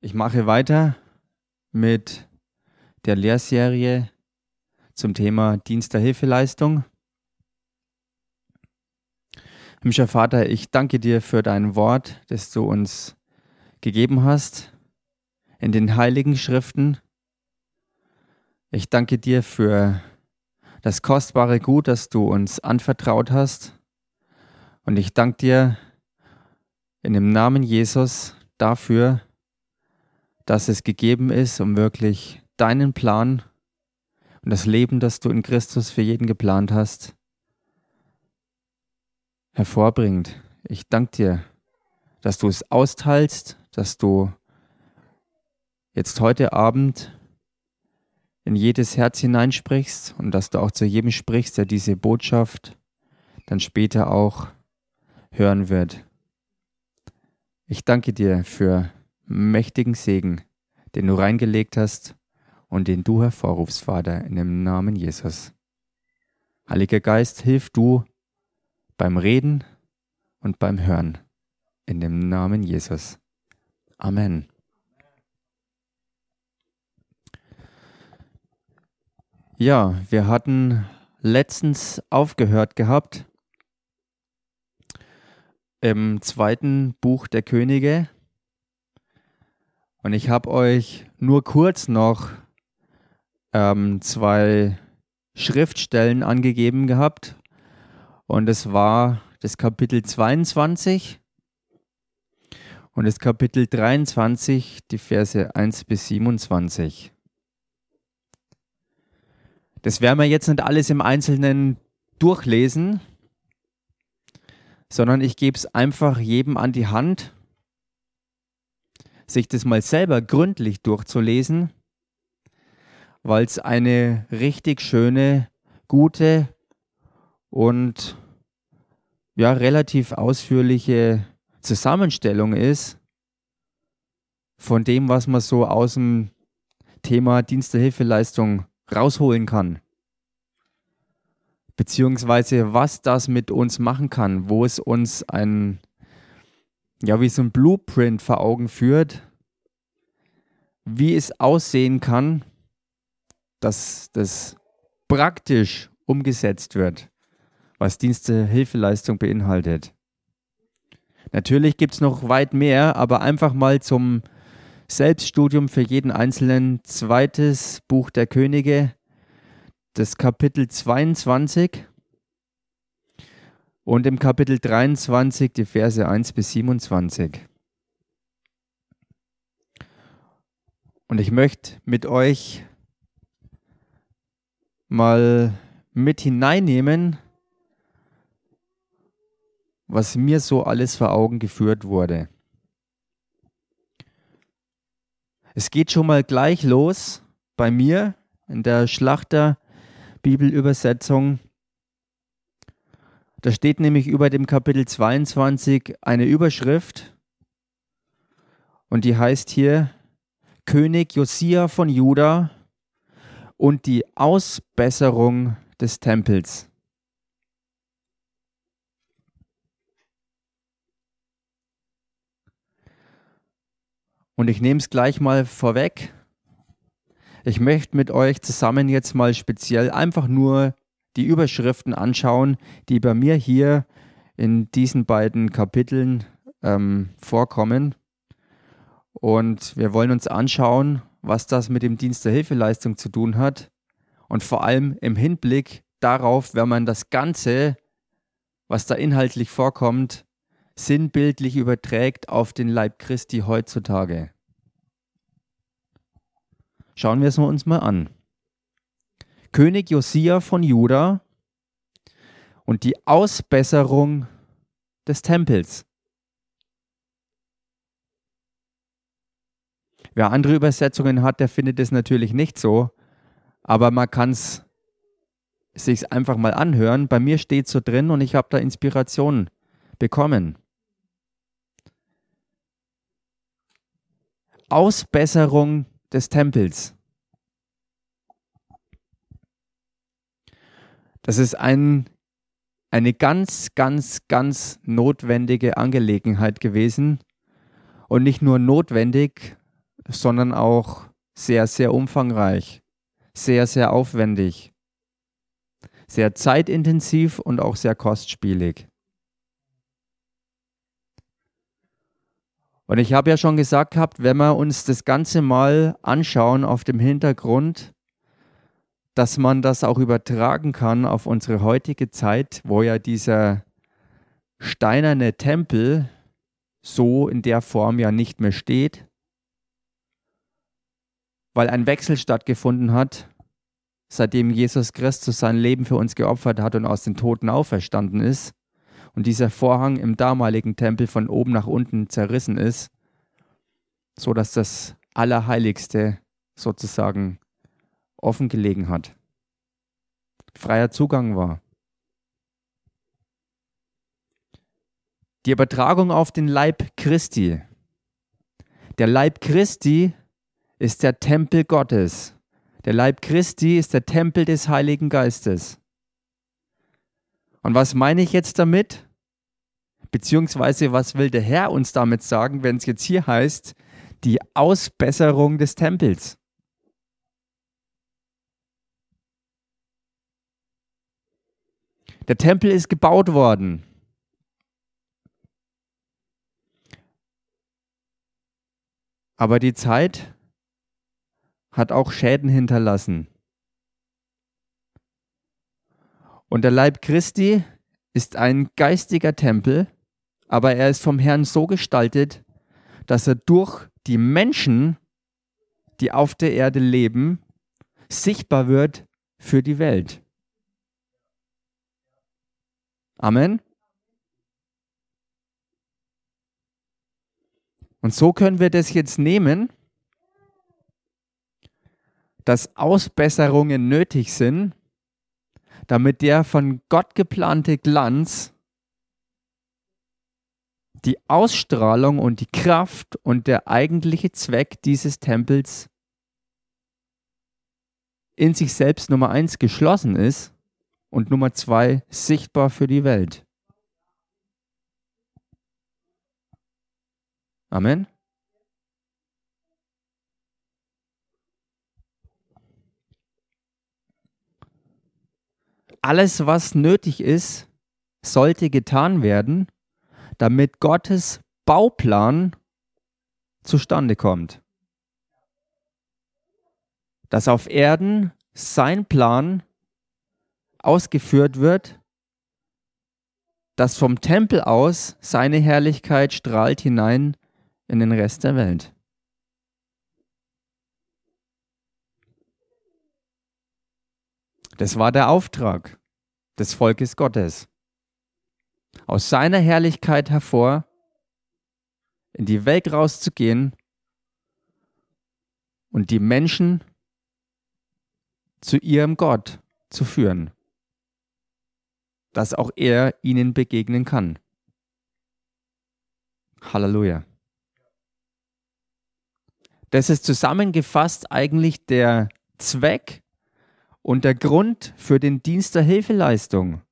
Ich mache weiter mit der Lehrserie zum Thema Dienst der Hilfeleistung. Himmlischer Vater, ich danke dir für dein Wort, das du uns gegeben hast in den heiligen Schriften. Ich danke dir für das kostbare Gut, das du uns anvertraut hast. Und ich danke dir in dem Namen Jesus dafür, dass es gegeben ist, um wirklich deinen Plan und das Leben, das du in Christus für jeden geplant hast, hervorbringt. Ich danke dir, dass du es austeilst, dass du jetzt heute Abend in jedes Herz hineinsprichst und dass du auch zu jedem sprichst, der diese Botschaft dann später auch hören wird. Ich danke dir für mächtigen Segen, den du reingelegt hast und den du hervorrufst, Vater, in dem Namen Jesus. Heiliger Geist, hilf du beim Reden und beim Hören, in dem Namen Jesus. Amen. Ja, wir hatten letztens aufgehört gehabt im zweiten Buch der Könige und ich habe euch nur kurz noch ähm, zwei Schriftstellen angegeben gehabt. Und es war das Kapitel 22 und das Kapitel 23, die Verse 1 bis 27. Das werden wir jetzt nicht alles im Einzelnen durchlesen, sondern ich gebe es einfach jedem an die Hand sich das mal selber gründlich durchzulesen, weil es eine richtig schöne, gute und ja relativ ausführliche Zusammenstellung ist von dem, was man so aus dem Thema Dienst der Hilfeleistung rausholen kann. Beziehungsweise was das mit uns machen kann, wo es uns ein ja, wie so ein Blueprint vor Augen führt, wie es aussehen kann, dass das praktisch umgesetzt wird, was Dienste Hilfeleistung beinhaltet. Natürlich gibt es noch weit mehr, aber einfach mal zum Selbststudium für jeden Einzelnen. Zweites Buch der Könige, das Kapitel 22 und im Kapitel 23 die Verse 1 bis 27. Und ich möchte mit euch mal mit hineinnehmen, was mir so alles vor Augen geführt wurde. Es geht schon mal gleich los bei mir in der Schlachter Bibelübersetzung da steht nämlich über dem Kapitel 22 eine Überschrift und die heißt hier König Josia von Juda und die Ausbesserung des Tempels. Und ich nehme es gleich mal vorweg. Ich möchte mit euch zusammen jetzt mal speziell einfach nur die Überschriften anschauen, die bei mir hier in diesen beiden Kapiteln ähm, vorkommen. Und wir wollen uns anschauen, was das mit dem Dienst der Hilfeleistung zu tun hat. Und vor allem im Hinblick darauf, wenn man das Ganze, was da inhaltlich vorkommt, sinnbildlich überträgt auf den Leib Christi heutzutage. Schauen wir es uns mal an. König Josia von Juda und die Ausbesserung des Tempels. Wer andere Übersetzungen hat, der findet es natürlich nicht so, aber man kann es sich einfach mal anhören. Bei mir steht so drin und ich habe da Inspiration bekommen. Ausbesserung des Tempels. Das ist ein, eine ganz, ganz, ganz notwendige Angelegenheit gewesen. Und nicht nur notwendig, sondern auch sehr, sehr umfangreich, sehr, sehr aufwendig, sehr zeitintensiv und auch sehr kostspielig. Und ich habe ja schon gesagt gehabt, wenn wir uns das Ganze mal anschauen auf dem Hintergrund, dass man das auch übertragen kann auf unsere heutige Zeit, wo ja dieser steinerne Tempel so in der Form ja nicht mehr steht, weil ein Wechsel stattgefunden hat, seitdem Jesus Christus sein Leben für uns geopfert hat und aus den Toten auferstanden ist und dieser Vorhang im damaligen Tempel von oben nach unten zerrissen ist, so dass das Allerheiligste sozusagen offen gelegen hat. Freier Zugang war. Die Übertragung auf den Leib Christi. Der Leib Christi ist der Tempel Gottes. Der Leib Christi ist der Tempel des Heiligen Geistes. Und was meine ich jetzt damit? Beziehungsweise, was will der Herr uns damit sagen, wenn es jetzt hier heißt, die Ausbesserung des Tempels? Der Tempel ist gebaut worden. Aber die Zeit hat auch Schäden hinterlassen. Und der Leib Christi ist ein geistiger Tempel, aber er ist vom Herrn so gestaltet, dass er durch die Menschen, die auf der Erde leben, sichtbar wird für die Welt. Amen. Und so können wir das jetzt nehmen, dass Ausbesserungen nötig sind, damit der von Gott geplante Glanz die Ausstrahlung und die Kraft und der eigentliche Zweck dieses Tempels in sich selbst Nummer eins geschlossen ist und Nummer zwei sichtbar für die Welt. Amen. Alles, was nötig ist, sollte getan werden, damit Gottes Bauplan zustande kommt. Dass auf Erden sein Plan ausgeführt wird, dass vom Tempel aus seine Herrlichkeit strahlt hinein in den Rest der Welt. Das war der Auftrag des Volkes Gottes aus seiner Herrlichkeit hervor, in die Welt rauszugehen und die Menschen zu ihrem Gott zu führen, dass auch er ihnen begegnen kann. Halleluja. Das ist zusammengefasst eigentlich der Zweck und der Grund für den Dienst der Hilfeleistung.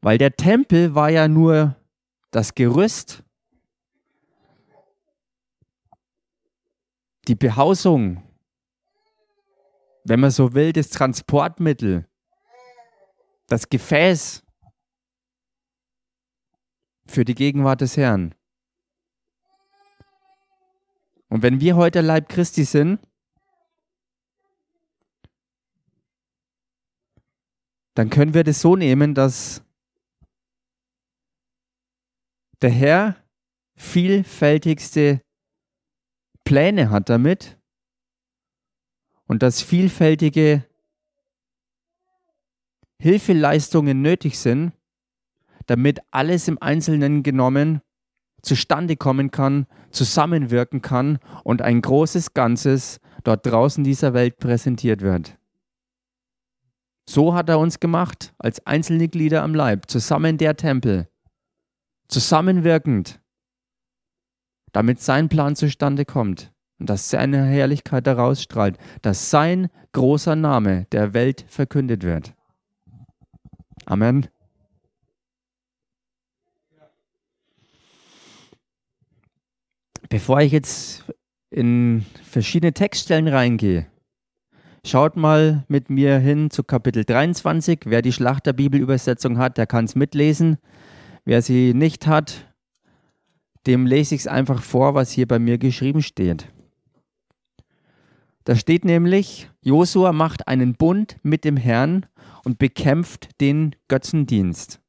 Weil der Tempel war ja nur das Gerüst, die Behausung, wenn man so will, das Transportmittel, das Gefäß für die Gegenwart des Herrn. Und wenn wir heute Leib Christi sind, dann können wir das so nehmen, dass der Herr vielfältigste Pläne hat damit und dass vielfältige Hilfeleistungen nötig sind, damit alles im Einzelnen genommen zustande kommen kann, zusammenwirken kann und ein großes Ganzes dort draußen dieser Welt präsentiert wird. So hat er uns gemacht, als einzelne Glieder am Leib, zusammen der Tempel zusammenwirkend, damit sein Plan zustande kommt und dass seine Herrlichkeit daraus strahlt, dass sein großer Name der Welt verkündet wird. Amen. Bevor ich jetzt in verschiedene Textstellen reingehe, schaut mal mit mir hin zu Kapitel 23. Wer die Schlachterbibelübersetzung hat, der kann es mitlesen. Wer sie nicht hat, dem lese ich es einfach vor, was hier bei mir geschrieben steht. Da steht nämlich, Josua macht einen Bund mit dem Herrn und bekämpft den Götzendienst.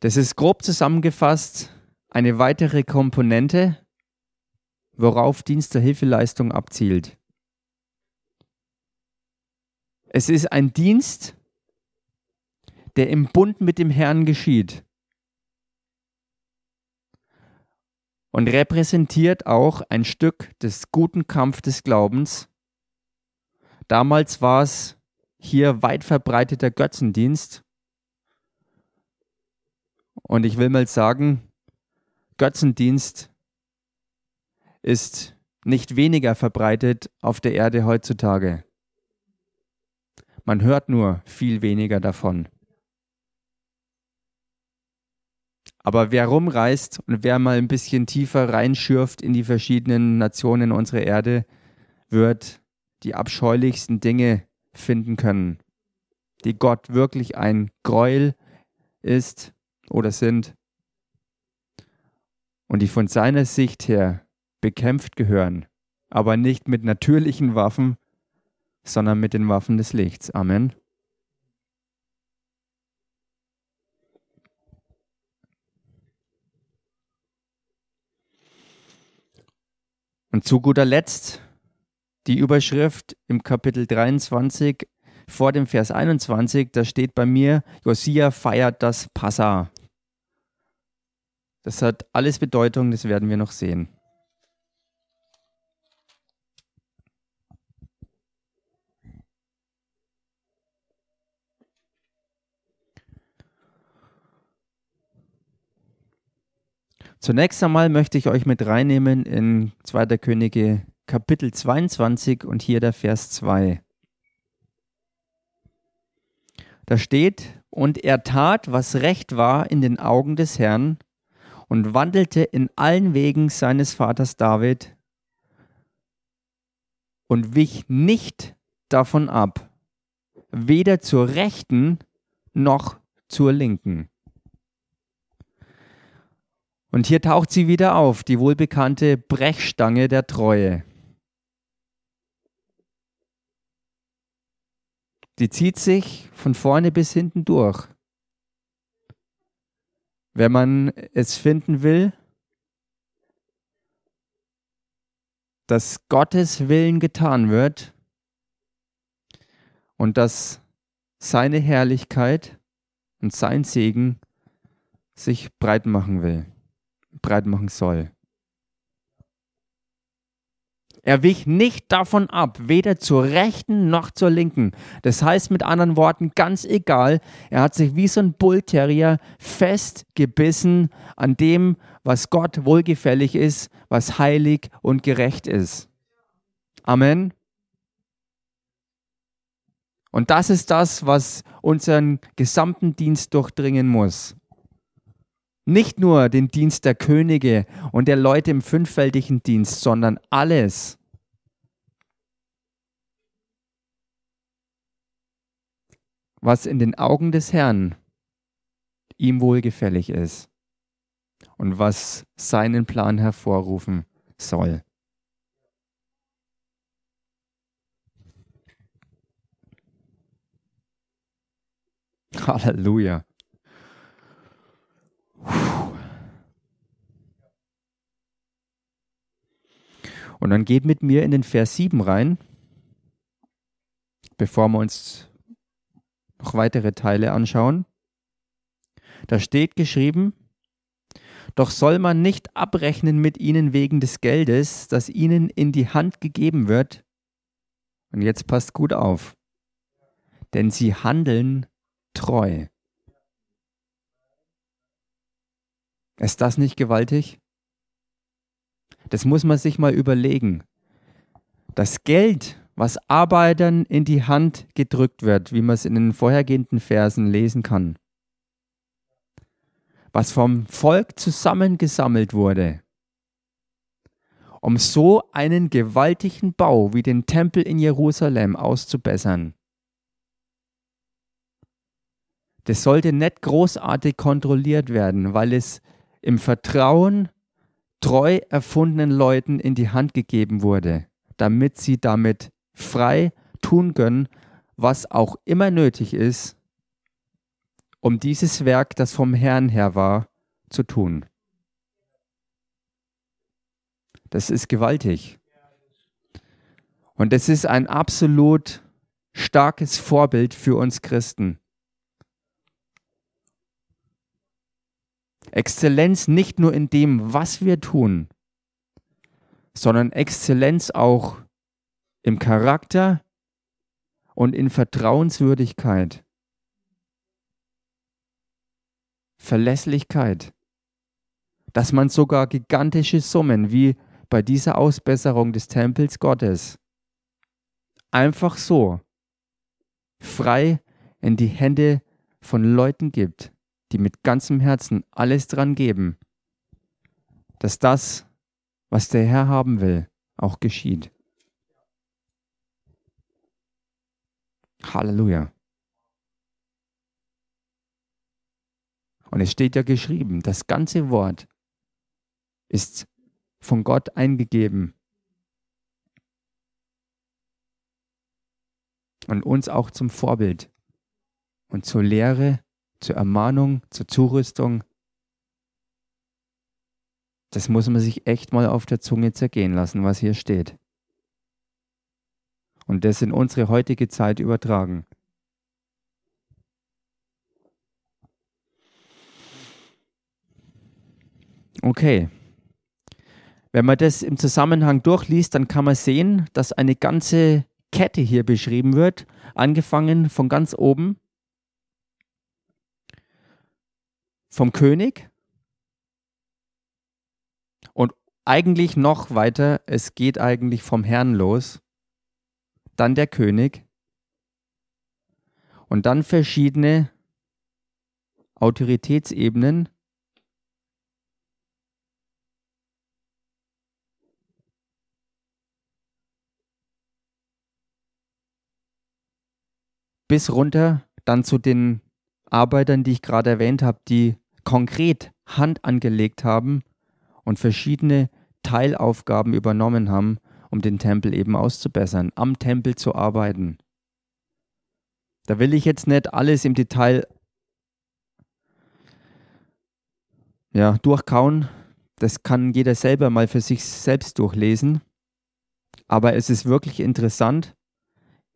Das ist grob zusammengefasst eine weitere Komponente, worauf Dienst der Hilfeleistung abzielt. Es ist ein Dienst, der im Bund mit dem Herrn geschieht und repräsentiert auch ein Stück des guten Kampf des Glaubens. Damals war es hier weit verbreiteter Götzendienst. Und ich will mal sagen, Götzendienst ist nicht weniger verbreitet auf der Erde heutzutage. Man hört nur viel weniger davon. Aber wer rumreist und wer mal ein bisschen tiefer reinschürft in die verschiedenen Nationen unserer Erde, wird die abscheulichsten Dinge finden können, die Gott wirklich ein Gräuel ist oder sind und die von seiner Sicht her bekämpft gehören, aber nicht mit natürlichen Waffen, sondern mit den Waffen des Lichts. Amen. Und zu guter Letzt die Überschrift im Kapitel 23 vor dem Vers 21, da steht bei mir, Josia feiert das Passa. Das hat alles Bedeutung, das werden wir noch sehen. Zunächst einmal möchte ich euch mit reinnehmen in 2. Könige Kapitel 22 und hier der Vers 2. Da steht, und er tat, was recht war in den Augen des Herrn und wandelte in allen Wegen seines Vaters David und wich nicht davon ab, weder zur rechten noch zur linken. Und hier taucht sie wieder auf, die wohlbekannte Brechstange der Treue. Die zieht sich von vorne bis hinten durch. Wenn man es finden will, dass Gottes Willen getan wird und dass seine Herrlichkeit und sein Segen sich breit machen will breit machen soll. Er wich nicht davon ab, weder zur rechten noch zur linken. Das heißt mit anderen Worten, ganz egal, er hat sich wie so ein Bullterrier festgebissen an dem, was Gott wohlgefällig ist, was heilig und gerecht ist. Amen. Und das ist das, was unseren gesamten Dienst durchdringen muss. Nicht nur den Dienst der Könige und der Leute im fünffältigen Dienst, sondern alles. was in den Augen des Herrn ihm wohlgefällig ist und was seinen Plan hervorrufen soll. Halleluja. Und dann geht mit mir in den Vers 7 rein, bevor wir uns noch weitere Teile anschauen. Da steht geschrieben, doch soll man nicht abrechnen mit ihnen wegen des Geldes, das ihnen in die Hand gegeben wird. Und jetzt passt gut auf, denn sie handeln treu. Ist das nicht gewaltig? Das muss man sich mal überlegen. Das Geld, was Arbeitern in die Hand gedrückt wird, wie man es in den vorhergehenden Versen lesen kann, was vom Volk zusammengesammelt wurde, um so einen gewaltigen Bau wie den Tempel in Jerusalem auszubessern. Das sollte nicht großartig kontrolliert werden, weil es im Vertrauen treu erfundenen Leuten in die Hand gegeben wurde, damit sie damit frei tun können, was auch immer nötig ist, um dieses Werk, das vom Herrn her war, zu tun. Das ist gewaltig. Und es ist ein absolut starkes Vorbild für uns Christen. Exzellenz nicht nur in dem, was wir tun, sondern Exzellenz auch im Charakter und in Vertrauenswürdigkeit. Verlässlichkeit. Dass man sogar gigantische Summen wie bei dieser Ausbesserung des Tempels Gottes einfach so frei in die Hände von Leuten gibt, die mit ganzem Herzen alles dran geben, dass das, was der Herr haben will, auch geschieht. Halleluja. Und es steht ja geschrieben, das ganze Wort ist von Gott eingegeben. Und uns auch zum Vorbild und zur Lehre, zur Ermahnung, zur Zurüstung. Das muss man sich echt mal auf der Zunge zergehen lassen, was hier steht und das in unsere heutige Zeit übertragen. Okay. Wenn man das im Zusammenhang durchliest, dann kann man sehen, dass eine ganze Kette hier beschrieben wird, angefangen von ganz oben vom König. Und eigentlich noch weiter, es geht eigentlich vom Herrn los. Dann der König. Und dann verschiedene Autoritätsebenen. Bis runter dann zu den Arbeitern, die ich gerade erwähnt habe, die konkret Hand angelegt haben und verschiedene Teilaufgaben übernommen haben, um den Tempel eben auszubessern, am Tempel zu arbeiten. Da will ich jetzt nicht alles im Detail ja, durchkauen. Das kann jeder selber mal für sich selbst durchlesen. Aber es ist wirklich interessant,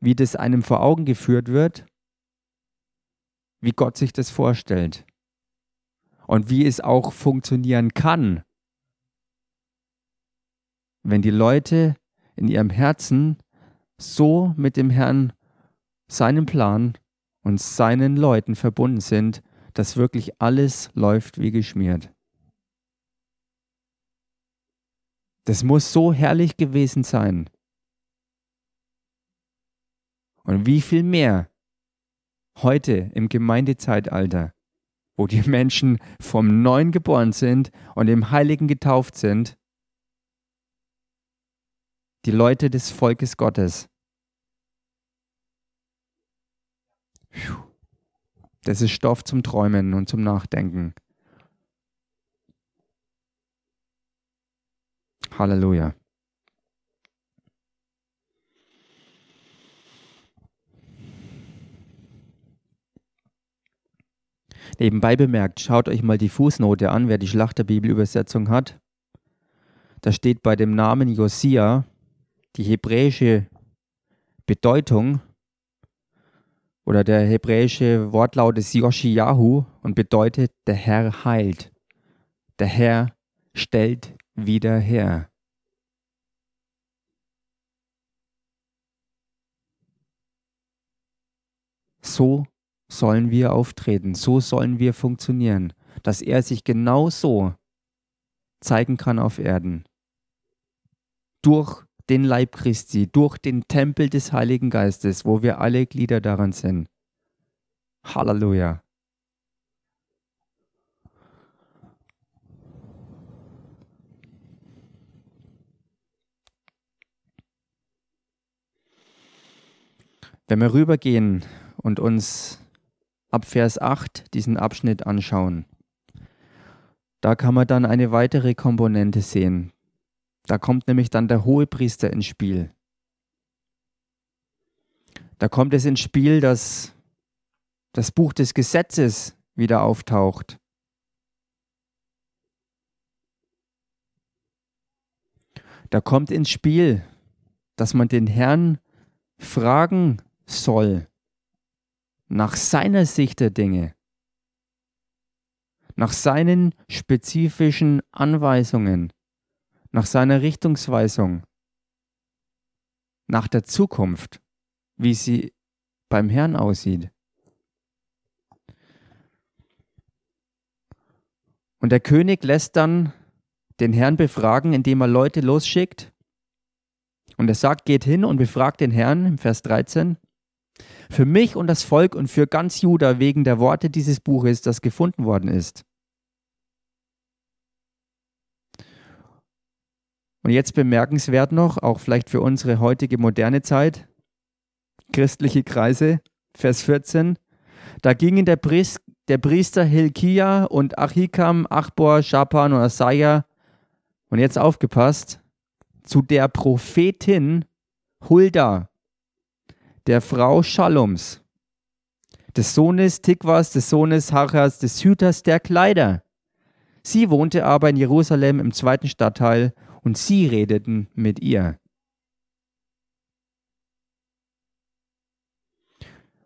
wie das einem vor Augen geführt wird, wie Gott sich das vorstellt und wie es auch funktionieren kann, wenn die Leute in ihrem Herzen so mit dem Herrn, seinem Plan und seinen Leuten verbunden sind, dass wirklich alles läuft wie geschmiert. Das muss so herrlich gewesen sein. Und wie viel mehr heute im Gemeindezeitalter, wo die Menschen vom Neuen geboren sind und im Heiligen getauft sind, die Leute des Volkes Gottes. Das ist Stoff zum Träumen und zum Nachdenken. Halleluja. Nebenbei bemerkt, schaut euch mal die Fußnote an, wer die Schlachterbibelübersetzung hat. Da steht bei dem Namen Josia die hebräische Bedeutung oder der hebräische Wortlaut ist Yoshiyahu und bedeutet, der Herr heilt. Der Herr stellt wieder her. So sollen wir auftreten, so sollen wir funktionieren, dass er sich genau so zeigen kann auf Erden. Durch den Leib Christi, durch den Tempel des Heiligen Geistes, wo wir alle Glieder daran sind. Halleluja. Wenn wir rübergehen und uns ab Vers 8 diesen Abschnitt anschauen, da kann man dann eine weitere Komponente sehen. Da kommt nämlich dann der Hohepriester ins Spiel. Da kommt es ins Spiel, dass das Buch des Gesetzes wieder auftaucht. Da kommt ins Spiel, dass man den Herrn fragen soll nach seiner Sicht der Dinge, nach seinen spezifischen Anweisungen, nach seiner Richtungsweisung, nach der Zukunft, wie sie beim Herrn aussieht. Und der König lässt dann den Herrn befragen, indem er Leute losschickt. Und er sagt, geht hin und befragt den Herrn im Vers 13. Für mich und das Volk und für ganz Juda wegen der Worte dieses Buches, das gefunden worden ist. Und jetzt bemerkenswert noch, auch vielleicht für unsere heutige moderne Zeit, christliche Kreise, Vers 14, da gingen der, Priester, der Priester Hilkia und Achikam, Achbor, Schapan und Asaja, und jetzt aufgepasst, zu der Prophetin Hulda, der Frau Shaloms, des Sohnes Tikwas, des Sohnes Hachas, des Hüters der Kleider. Sie wohnte aber in Jerusalem im zweiten Stadtteil, und sie redeten mit ihr.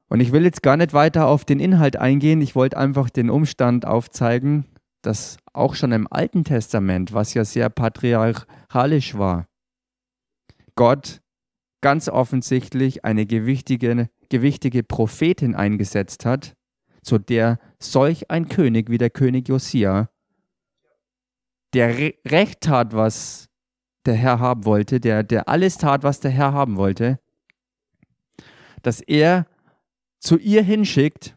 Und ich will jetzt gar nicht weiter auf den Inhalt eingehen, ich wollte einfach den Umstand aufzeigen, dass auch schon im Alten Testament, was ja sehr patriarchalisch war, Gott ganz offensichtlich eine gewichtige, gewichtige Prophetin eingesetzt hat, zu der solch ein König wie der König Josia, der Re recht tat, was der Herr haben wollte, der, der alles tat, was der Herr haben wollte, dass er zu ihr hinschickt,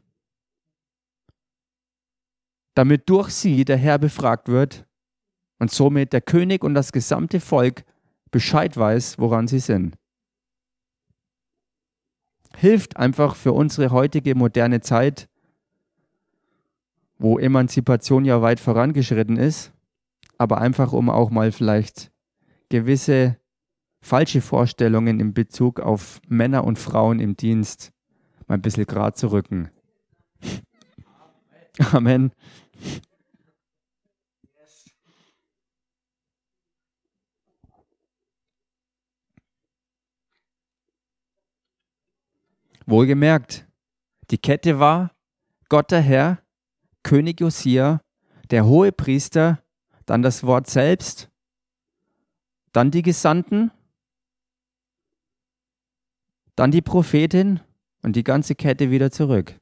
damit durch sie der Herr befragt wird und somit der König und das gesamte Volk Bescheid weiß, woran sie sind. Hilft einfach für unsere heutige moderne Zeit, wo Emanzipation ja weit vorangeschritten ist, aber einfach um auch mal vielleicht gewisse falsche Vorstellungen in Bezug auf Männer und Frauen im Dienst mal ein bisschen gerade zu rücken. Amen. Wohlgemerkt, die Kette war Gott der Herr, König Josia, der hohe Priester, dann das Wort selbst, dann die Gesandten, dann die Prophetin und die ganze Kette wieder zurück.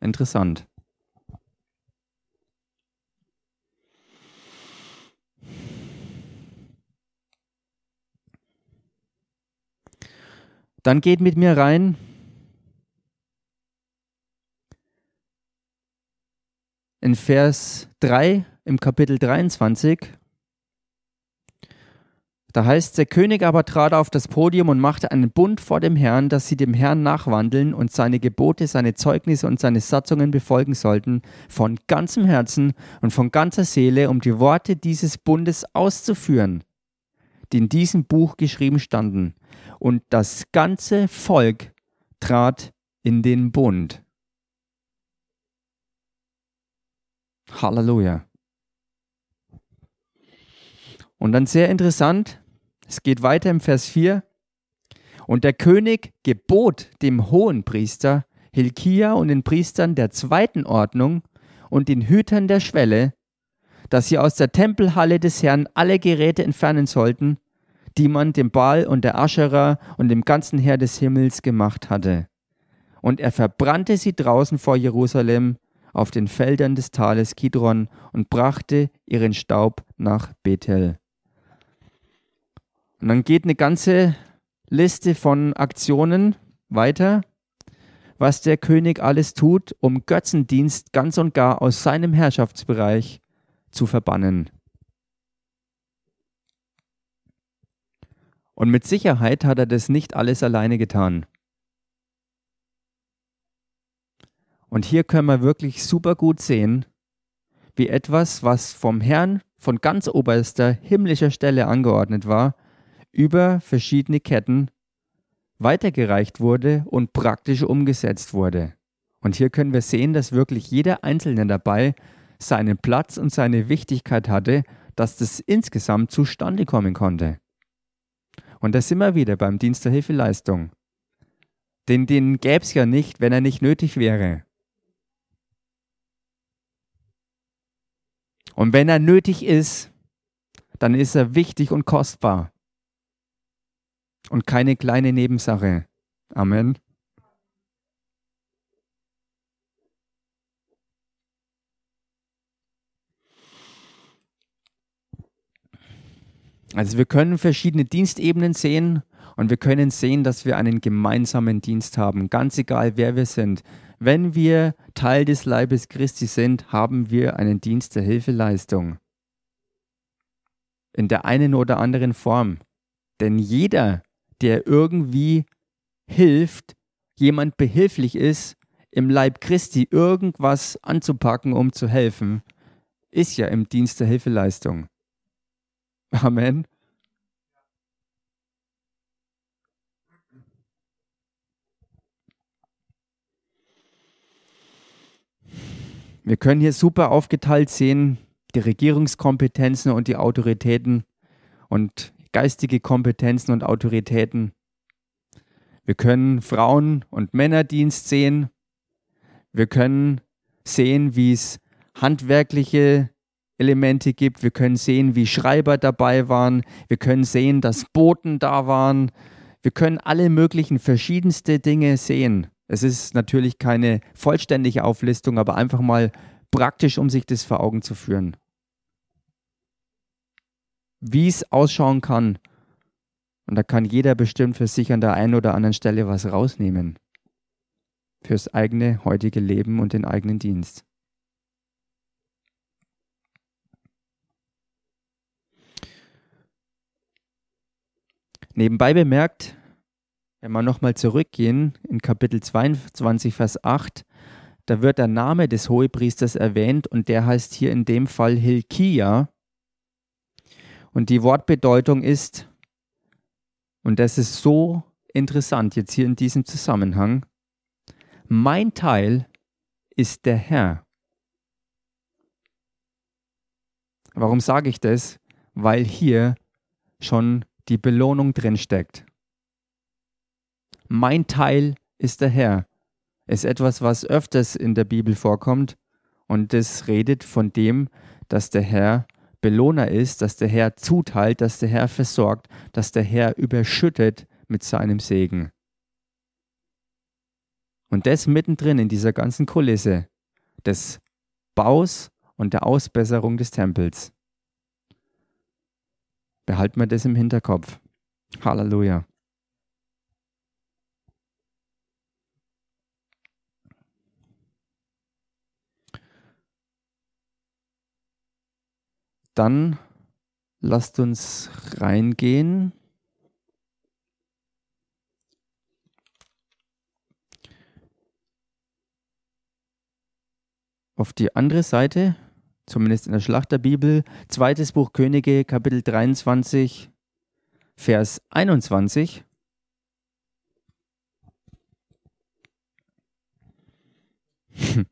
Interessant. Dann geht mit mir rein. In Vers 3 im Kapitel 23. Da heißt, der König aber trat auf das Podium und machte einen Bund vor dem Herrn, dass sie dem Herrn nachwandeln und seine Gebote, seine Zeugnisse und seine Satzungen befolgen sollten, von ganzem Herzen und von ganzer Seele, um die Worte dieses Bundes auszuführen, in diesem Buch geschrieben standen. Und das ganze Volk trat in den Bund. Halleluja. Und dann sehr interessant, es geht weiter im Vers 4. Und der König gebot dem hohen Priester Hilkia und den Priestern der zweiten Ordnung und den Hütern der Schwelle, dass sie aus der Tempelhalle des Herrn alle Geräte entfernen sollten, die man dem Baal und der Ascherer und dem ganzen Heer des Himmels gemacht hatte. Und er verbrannte sie draußen vor Jerusalem auf den Feldern des Tales Kidron und brachte ihren Staub nach Bethel. Und dann geht eine ganze Liste von Aktionen weiter, was der König alles tut, um Götzendienst ganz und gar aus seinem Herrschaftsbereich zu verbannen. Und mit Sicherheit hat er das nicht alles alleine getan. Und hier können wir wirklich super gut sehen, wie etwas, was vom Herrn von ganz oberster himmlischer Stelle angeordnet war, über verschiedene Ketten weitergereicht wurde und praktisch umgesetzt wurde. Und hier können wir sehen, dass wirklich jeder Einzelne dabei seinen Platz und seine Wichtigkeit hatte, dass das insgesamt zustande kommen konnte. Und da sind wir wieder beim Dienst der Hilfeleistung. Den, den gäbe es ja nicht, wenn er nicht nötig wäre. Und wenn er nötig ist, dann ist er wichtig und kostbar. Und keine kleine Nebensache. Amen. Also wir können verschiedene Dienstebenen sehen und wir können sehen, dass wir einen gemeinsamen Dienst haben, ganz egal wer wir sind. Wenn wir Teil des Leibes Christi sind, haben wir einen Dienst der Hilfeleistung. In der einen oder anderen Form. Denn jeder, der irgendwie hilft, jemand behilflich ist, im Leib Christi irgendwas anzupacken, um zu helfen, ist ja im Dienst der Hilfeleistung. Amen. Wir können hier super aufgeteilt sehen, die Regierungskompetenzen und die Autoritäten und geistige Kompetenzen und Autoritäten. Wir können Frauen- und Männerdienst sehen. Wir können sehen, wie es handwerkliche Elemente gibt. Wir können sehen, wie Schreiber dabei waren. Wir können sehen, dass Boten da waren. Wir können alle möglichen verschiedenste Dinge sehen. Es ist natürlich keine vollständige Auflistung, aber einfach mal praktisch, um sich das vor Augen zu führen. Wie es ausschauen kann. Und da kann jeder bestimmt für sich an der einen oder anderen Stelle was rausnehmen. Fürs eigene heutige Leben und den eigenen Dienst. Nebenbei bemerkt, wenn wir nochmal zurückgehen in Kapitel 22, Vers 8, da wird der Name des Hohepriesters erwähnt und der heißt hier in dem Fall Hilkia. Und die Wortbedeutung ist, und das ist so interessant jetzt hier in diesem Zusammenhang, mein Teil ist der Herr. Warum sage ich das? Weil hier schon die Belohnung drin steckt. Mein Teil ist der Herr. Ist etwas, was öfters in der Bibel vorkommt und es redet von dem, dass der Herr Belohner ist, dass der Herr zuteilt, dass der Herr versorgt, dass der Herr überschüttet mit seinem Segen. Und das mittendrin in dieser ganzen Kulisse des Baus und der Ausbesserung des Tempels. Behalten wir das im Hinterkopf. Halleluja. Dann lasst uns reingehen. Auf die andere Seite, zumindest in der Schlachterbibel, zweites Buch Könige, Kapitel 23, Vers 21.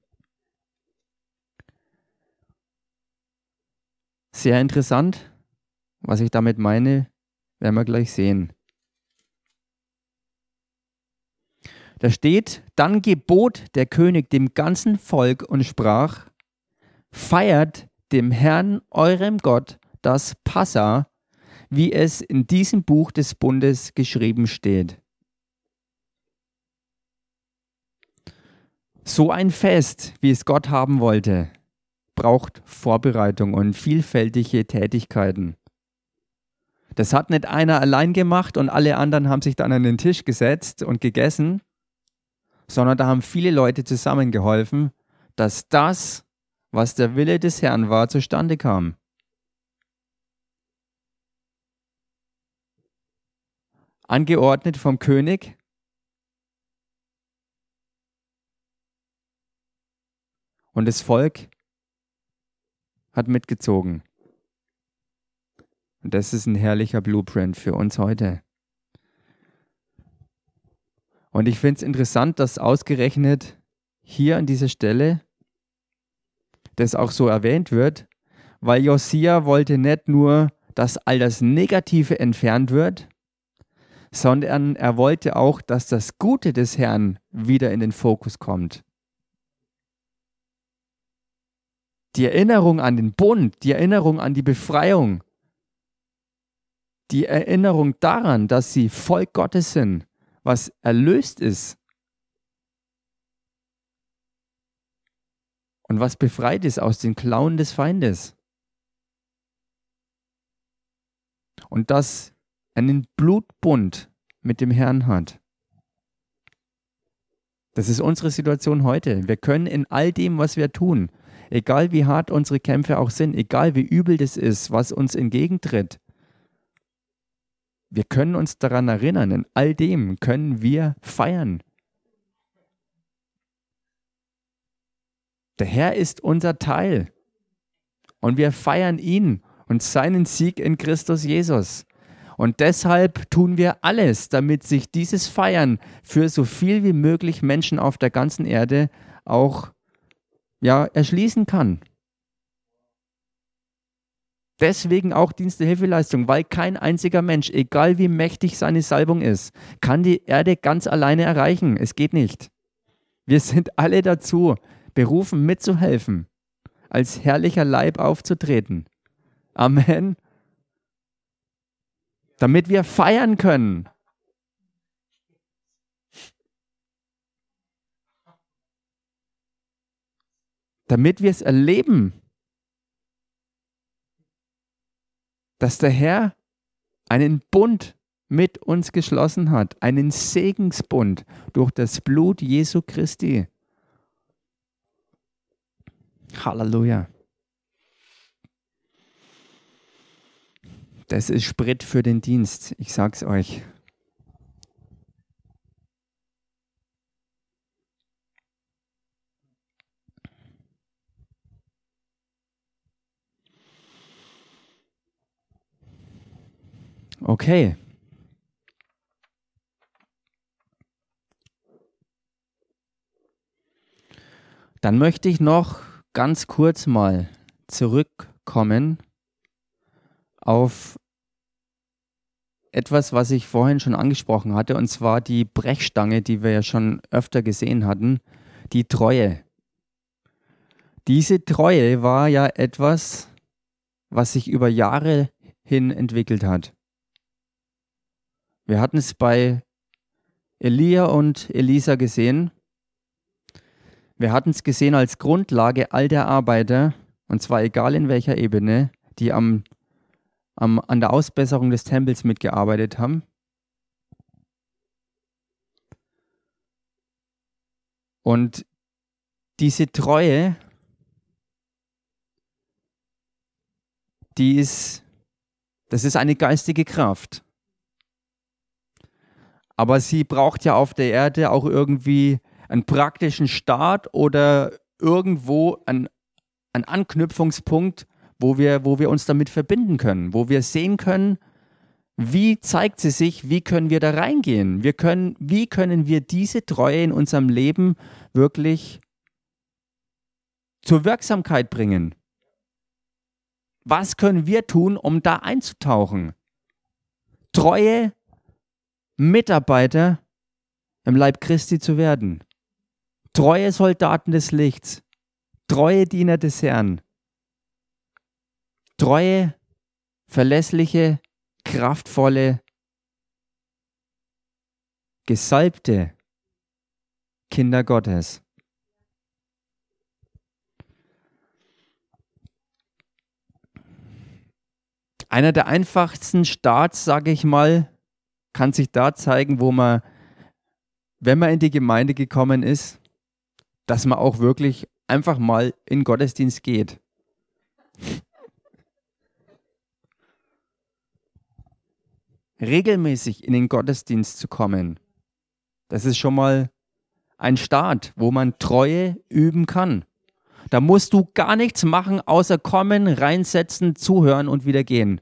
Sehr interessant. Was ich damit meine, werden wir gleich sehen. Da steht, dann gebot der König dem ganzen Volk und sprach, feiert dem Herrn eurem Gott das Passa, wie es in diesem Buch des Bundes geschrieben steht. So ein Fest, wie es Gott haben wollte, braucht Vorbereitung und vielfältige Tätigkeiten. Das hat nicht einer allein gemacht und alle anderen haben sich dann an den Tisch gesetzt und gegessen, sondern da haben viele Leute zusammengeholfen, dass das, was der Wille des Herrn war, zustande kam. Angeordnet vom König Und das Volk hat mitgezogen. Und das ist ein herrlicher Blueprint für uns heute. Und ich finde es interessant, dass ausgerechnet hier an dieser Stelle das auch so erwähnt wird, weil Josia wollte nicht nur, dass all das Negative entfernt wird, sondern er wollte auch, dass das Gute des Herrn wieder in den Fokus kommt. Die Erinnerung an den Bund, die Erinnerung an die Befreiung, die Erinnerung daran, dass sie Volk Gottes sind, was erlöst ist und was befreit ist aus den Klauen des Feindes. Und das einen Blutbund mit dem Herrn hat. Das ist unsere Situation heute. Wir können in all dem, was wir tun, egal wie hart unsere Kämpfe auch sind, egal wie übel das ist, was uns entgegentritt, wir können uns daran erinnern, in all dem können wir feiern. Der Herr ist unser Teil und wir feiern ihn und seinen Sieg in Christus Jesus. Und deshalb tun wir alles, damit sich dieses Feiern für so viel wie möglich Menschen auf der ganzen Erde auch ja, erschließen kann. Deswegen auch Dienst der Hilfeleistung, weil kein einziger Mensch, egal wie mächtig seine Salbung ist, kann die Erde ganz alleine erreichen. Es geht nicht. Wir sind alle dazu berufen, mitzuhelfen, als herrlicher Leib aufzutreten. Amen. Damit wir feiern können. Damit wir es erleben, dass der Herr einen Bund mit uns geschlossen hat, einen Segensbund durch das Blut Jesu Christi. Halleluja. Das ist Sprit für den Dienst, ich sag's euch. Okay. Dann möchte ich noch ganz kurz mal zurückkommen auf etwas, was ich vorhin schon angesprochen hatte, und zwar die Brechstange, die wir ja schon öfter gesehen hatten, die Treue. Diese Treue war ja etwas, was sich über Jahre hin entwickelt hat. Wir hatten es bei Elia und Elisa gesehen. Wir hatten es gesehen als Grundlage all der Arbeiter, und zwar egal in welcher Ebene, die am, am, an der Ausbesserung des Tempels mitgearbeitet haben. Und diese Treue, die ist, das ist eine geistige Kraft. Aber sie braucht ja auf der Erde auch irgendwie einen praktischen Start oder irgendwo einen, einen Anknüpfungspunkt, wo wir, wo wir uns damit verbinden können, wo wir sehen können, wie zeigt sie sich, wie können wir da reingehen? Wir können, wie können wir diese Treue in unserem Leben wirklich zur Wirksamkeit bringen? Was können wir tun, um da einzutauchen? Treue Mitarbeiter im Leib Christi zu werden. Treue Soldaten des Lichts, treue Diener des Herrn, treue, verlässliche, kraftvolle, gesalbte Kinder Gottes. Einer der einfachsten Starts, sage ich mal, kann sich da zeigen, wo man, wenn man in die Gemeinde gekommen ist, dass man auch wirklich einfach mal in Gottesdienst geht. Regelmäßig in den Gottesdienst zu kommen, das ist schon mal ein Start, wo man Treue üben kann. Da musst du gar nichts machen, außer kommen, reinsetzen, zuhören und wieder gehen.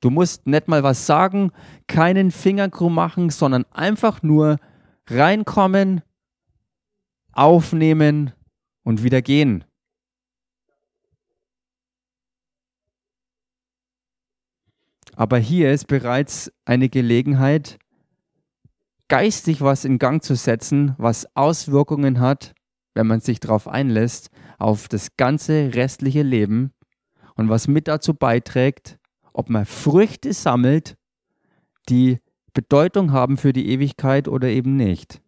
Du musst nicht mal was sagen, keinen Fingerkrumm machen, sondern einfach nur reinkommen, aufnehmen und wieder gehen. Aber hier ist bereits eine Gelegenheit, geistig was in Gang zu setzen, was Auswirkungen hat, wenn man sich darauf einlässt, auf das ganze restliche Leben und was mit dazu beiträgt, ob man Früchte sammelt, die Bedeutung haben für die Ewigkeit oder eben nicht.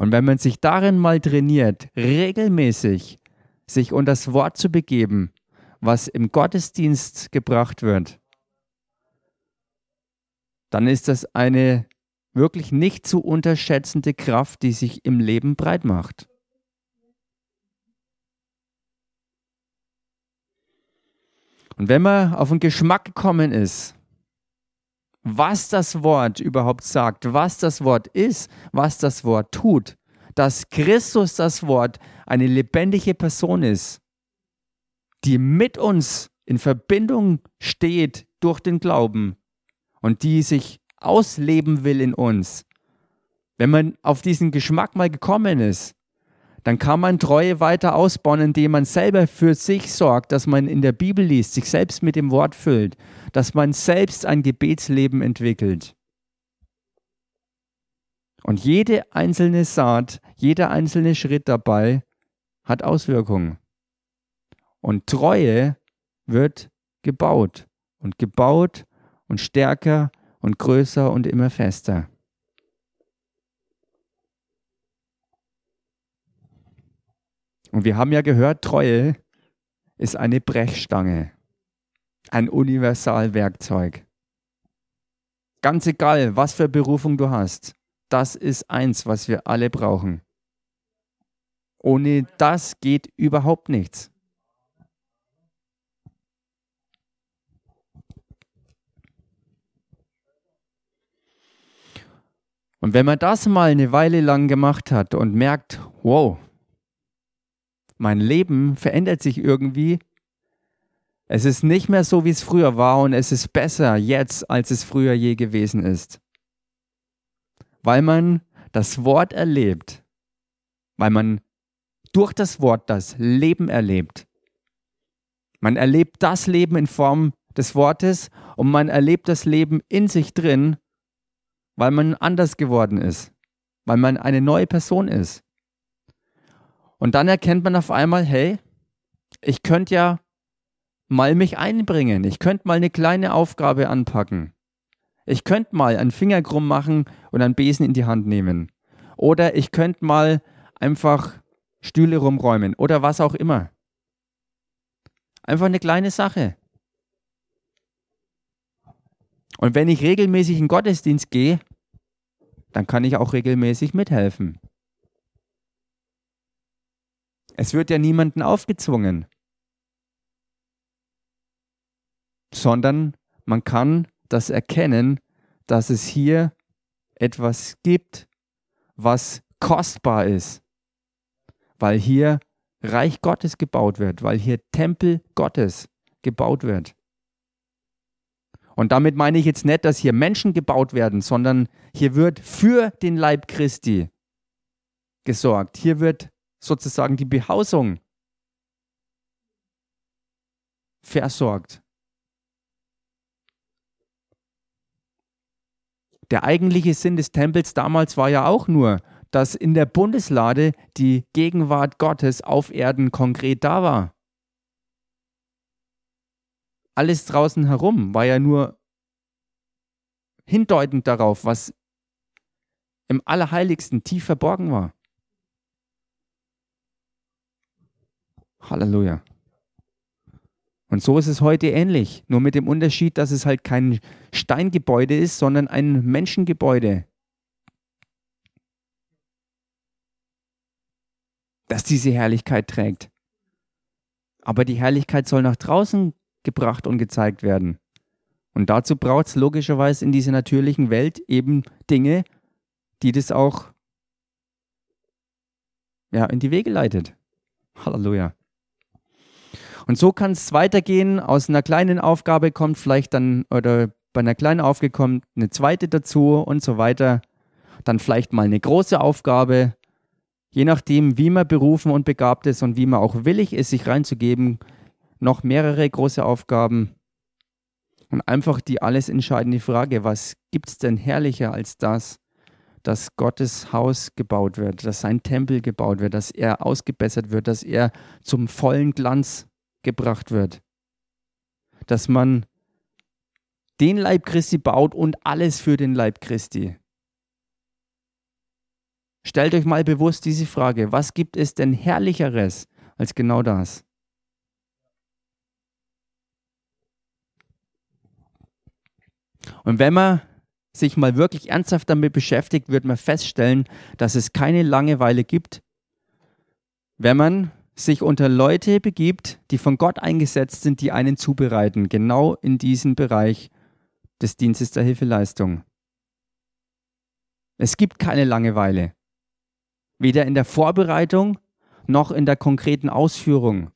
Und wenn man sich darin mal trainiert, regelmäßig sich unter das Wort zu begeben, was im Gottesdienst gebracht wird, dann ist das eine wirklich nicht zu unterschätzende Kraft, die sich im Leben breit macht. Und wenn man auf den Geschmack gekommen ist, was das Wort überhaupt sagt, was das Wort ist, was das Wort tut, dass Christus das Wort eine lebendige Person ist, die mit uns in Verbindung steht durch den Glauben und die sich ausleben will in uns. Wenn man auf diesen Geschmack mal gekommen ist, dann kann man Treue weiter ausbauen, indem man selber für sich sorgt, dass man in der Bibel liest, sich selbst mit dem Wort füllt, dass man selbst ein Gebetsleben entwickelt. Und jede einzelne Saat, jeder einzelne Schritt dabei hat Auswirkungen. Und Treue wird gebaut und gebaut und stärker und größer und immer fester. Und wir haben ja gehört, Treue ist eine Brechstange, ein Universalwerkzeug. Ganz egal, was für Berufung du hast, das ist eins, was wir alle brauchen. Ohne das geht überhaupt nichts. Und wenn man das mal eine Weile lang gemacht hat und merkt, wow, mein Leben verändert sich irgendwie, es ist nicht mehr so, wie es früher war und es ist besser jetzt, als es früher je gewesen ist. Weil man das Wort erlebt, weil man durch das Wort das Leben erlebt. Man erlebt das Leben in Form des Wortes und man erlebt das Leben in sich drin weil man anders geworden ist, weil man eine neue Person ist. Und dann erkennt man auf einmal, hey, ich könnte ja mal mich einbringen, ich könnte mal eine kleine Aufgabe anpacken. Ich könnte mal einen Finger krumm machen und einen Besen in die Hand nehmen. Oder ich könnte mal einfach Stühle rumräumen oder was auch immer. Einfach eine kleine Sache. Und wenn ich regelmäßig in Gottesdienst gehe, dann kann ich auch regelmäßig mithelfen. Es wird ja niemanden aufgezwungen, sondern man kann das erkennen, dass es hier etwas gibt, was kostbar ist, weil hier Reich Gottes gebaut wird, weil hier Tempel Gottes gebaut wird. Und damit meine ich jetzt nicht, dass hier Menschen gebaut werden, sondern hier wird für den Leib Christi gesorgt. Hier wird sozusagen die Behausung versorgt. Der eigentliche Sinn des Tempels damals war ja auch nur, dass in der Bundeslade die Gegenwart Gottes auf Erden konkret da war alles draußen herum war ja nur hindeutend darauf, was im Allerheiligsten tief verborgen war. Halleluja. Und so ist es heute ähnlich, nur mit dem Unterschied, dass es halt kein Steingebäude ist, sondern ein Menschengebäude. Das diese Herrlichkeit trägt. Aber die Herrlichkeit soll nach draußen gebracht und gezeigt werden. Und dazu braucht es logischerweise in dieser natürlichen Welt eben Dinge, die das auch ja, in die Wege leitet. Halleluja. Und so kann es weitergehen. Aus einer kleinen Aufgabe kommt vielleicht dann, oder bei einer kleinen Aufgabe kommt eine zweite dazu und so weiter. Dann vielleicht mal eine große Aufgabe. Je nachdem, wie man berufen und begabt ist und wie man auch willig ist, sich reinzugeben, noch mehrere große Aufgaben. Und einfach die alles entscheidende Frage, was gibt es denn herrlicher als das, dass Gottes Haus gebaut wird, dass sein Tempel gebaut wird, dass er ausgebessert wird, dass er zum vollen Glanz gebracht wird. Dass man den Leib Christi baut und alles für den Leib Christi. Stellt euch mal bewusst diese Frage, was gibt es denn herrlicheres als genau das? Und wenn man sich mal wirklich ernsthaft damit beschäftigt, wird man feststellen, dass es keine Langeweile gibt, wenn man sich unter Leute begibt, die von Gott eingesetzt sind, die einen zubereiten, genau in diesem Bereich des Dienstes der Hilfeleistung. Es gibt keine Langeweile, weder in der Vorbereitung noch in der konkreten Ausführung,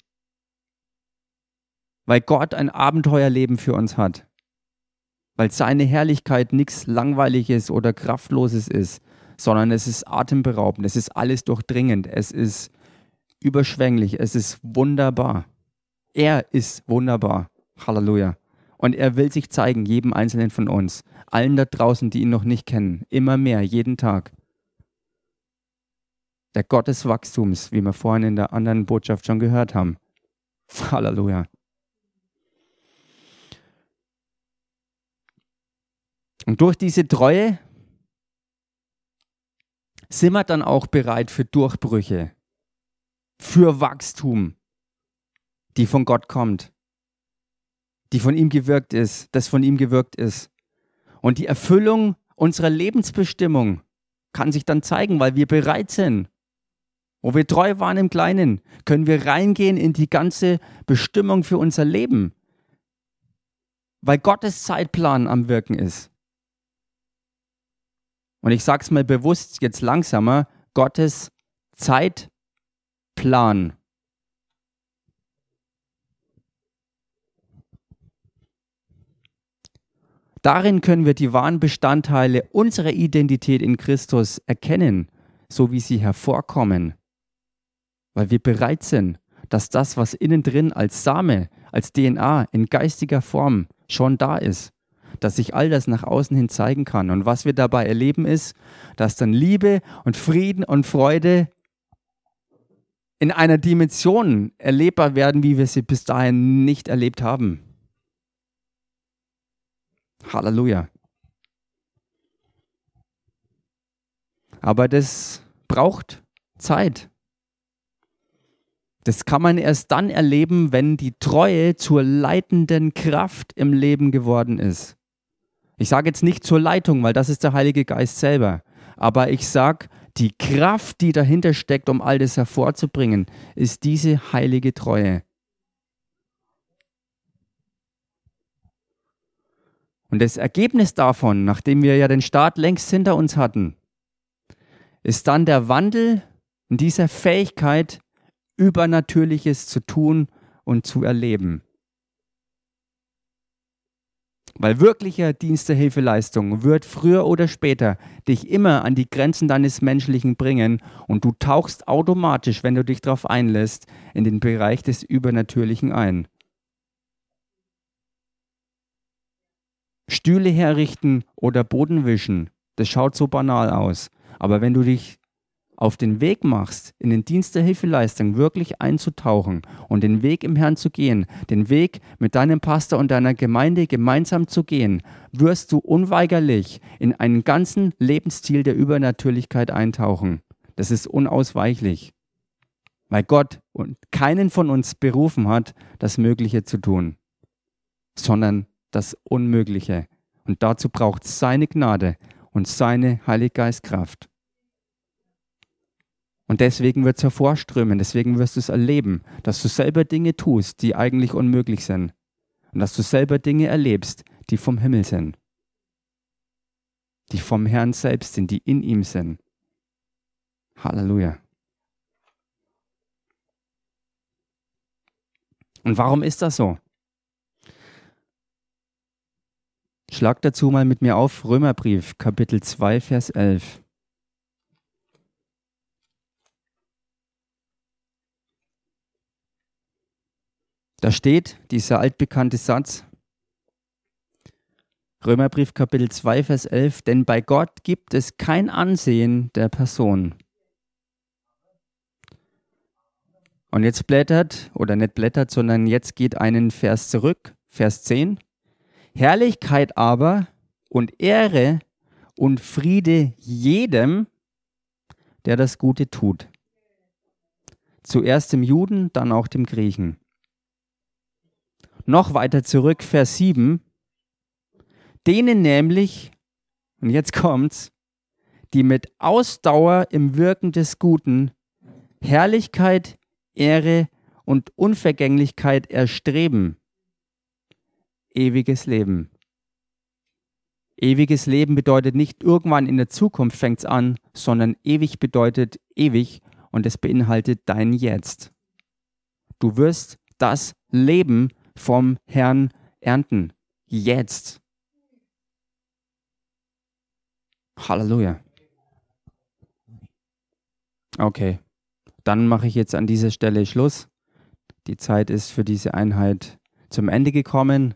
weil Gott ein Abenteuerleben für uns hat weil seine Herrlichkeit nichts Langweiliges oder Kraftloses ist, sondern es ist atemberaubend, es ist alles durchdringend, es ist überschwänglich, es ist wunderbar. Er ist wunderbar. Halleluja. Und er will sich zeigen, jedem Einzelnen von uns, allen da draußen, die ihn noch nicht kennen, immer mehr, jeden Tag. Der Gott des Wachstums, wie wir vorhin in der anderen Botschaft schon gehört haben. Halleluja. Und durch diese Treue sind wir dann auch bereit für Durchbrüche, für Wachstum, die von Gott kommt, die von ihm gewirkt ist, das von ihm gewirkt ist. Und die Erfüllung unserer Lebensbestimmung kann sich dann zeigen, weil wir bereit sind. Wo wir treu waren im Kleinen, können wir reingehen in die ganze Bestimmung für unser Leben, weil Gottes Zeitplan am Wirken ist. Und ich sage es mal bewusst jetzt langsamer, Gottes Zeitplan. Darin können wir die wahren Bestandteile unserer Identität in Christus erkennen, so wie sie hervorkommen, weil wir bereit sind, dass das, was innen drin als Same, als DNA in geistiger Form schon da ist, dass sich all das nach außen hin zeigen kann. Und was wir dabei erleben ist, dass dann Liebe und Frieden und Freude in einer Dimension erlebbar werden, wie wir sie bis dahin nicht erlebt haben. Halleluja. Aber das braucht Zeit. Das kann man erst dann erleben, wenn die Treue zur leitenden Kraft im Leben geworden ist. Ich sage jetzt nicht zur Leitung, weil das ist der Heilige Geist selber. Aber ich sage, die Kraft, die dahinter steckt, um all das hervorzubringen, ist diese heilige Treue. Und das Ergebnis davon, nachdem wir ja den Start längst hinter uns hatten, ist dann der Wandel in dieser Fähigkeit, Übernatürliches zu tun und zu erleben. Weil wirklicher Dienst der Hilfeleistung wird früher oder später dich immer an die Grenzen deines Menschlichen bringen und du tauchst automatisch, wenn du dich darauf einlässt, in den Bereich des Übernatürlichen ein. Stühle herrichten oder Boden wischen, das schaut so banal aus. Aber wenn du dich auf den Weg machst, in den Dienst der Hilfeleistung wirklich einzutauchen und den Weg im Herrn zu gehen, den Weg mit deinem Pastor und deiner Gemeinde gemeinsam zu gehen, wirst du unweigerlich in einen ganzen Lebensstil der Übernatürlichkeit eintauchen. Das ist unausweichlich, weil Gott und keinen von uns berufen hat, das Mögliche zu tun, sondern das Unmögliche. Und dazu braucht seine Gnade und seine Heilige Geistkraft. Und deswegen wird es hervorströmen, deswegen wirst du es erleben, dass du selber Dinge tust, die eigentlich unmöglich sind. Und dass du selber Dinge erlebst, die vom Himmel sind. Die vom Herrn selbst sind, die in ihm sind. Halleluja. Und warum ist das so? Schlag dazu mal mit mir auf Römerbrief, Kapitel 2, Vers 11. Da steht dieser altbekannte Satz, Römerbrief Kapitel 2, Vers 11, denn bei Gott gibt es kein Ansehen der Person. Und jetzt blättert, oder nicht blättert, sondern jetzt geht einen Vers zurück, Vers 10. Herrlichkeit aber und Ehre und Friede jedem, der das Gute tut. Zuerst dem Juden, dann auch dem Griechen. Noch weiter zurück, Vers 7. Denen nämlich, und jetzt kommt's, die mit Ausdauer im Wirken des Guten Herrlichkeit, Ehre und Unvergänglichkeit erstreben. Ewiges Leben. Ewiges Leben bedeutet nicht irgendwann in der Zukunft fängt's an, sondern ewig bedeutet ewig und es beinhaltet dein Jetzt. Du wirst das Leben vom Herrn ernten. Jetzt. Halleluja. Okay dann mache ich jetzt an dieser Stelle Schluss. Die Zeit ist für diese Einheit zum Ende gekommen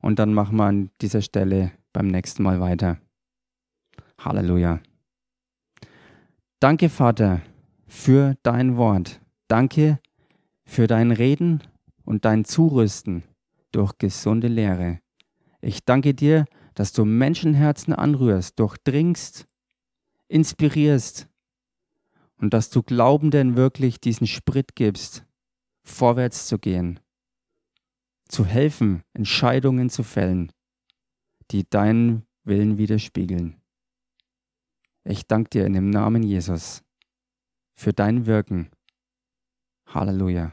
und dann machen wir an dieser Stelle beim nächsten Mal weiter. Halleluja. Danke, Vater, für dein Wort. Danke für dein Reden und dein Zurüsten durch gesunde Lehre. Ich danke dir, dass du Menschenherzen anrührst, durchdringst, inspirierst und dass du Glaubenden wirklich diesen Sprit gibst, vorwärts zu gehen, zu helfen, Entscheidungen zu fällen, die deinen Willen widerspiegeln. Ich danke dir in dem Namen Jesus für dein Wirken. Halleluja.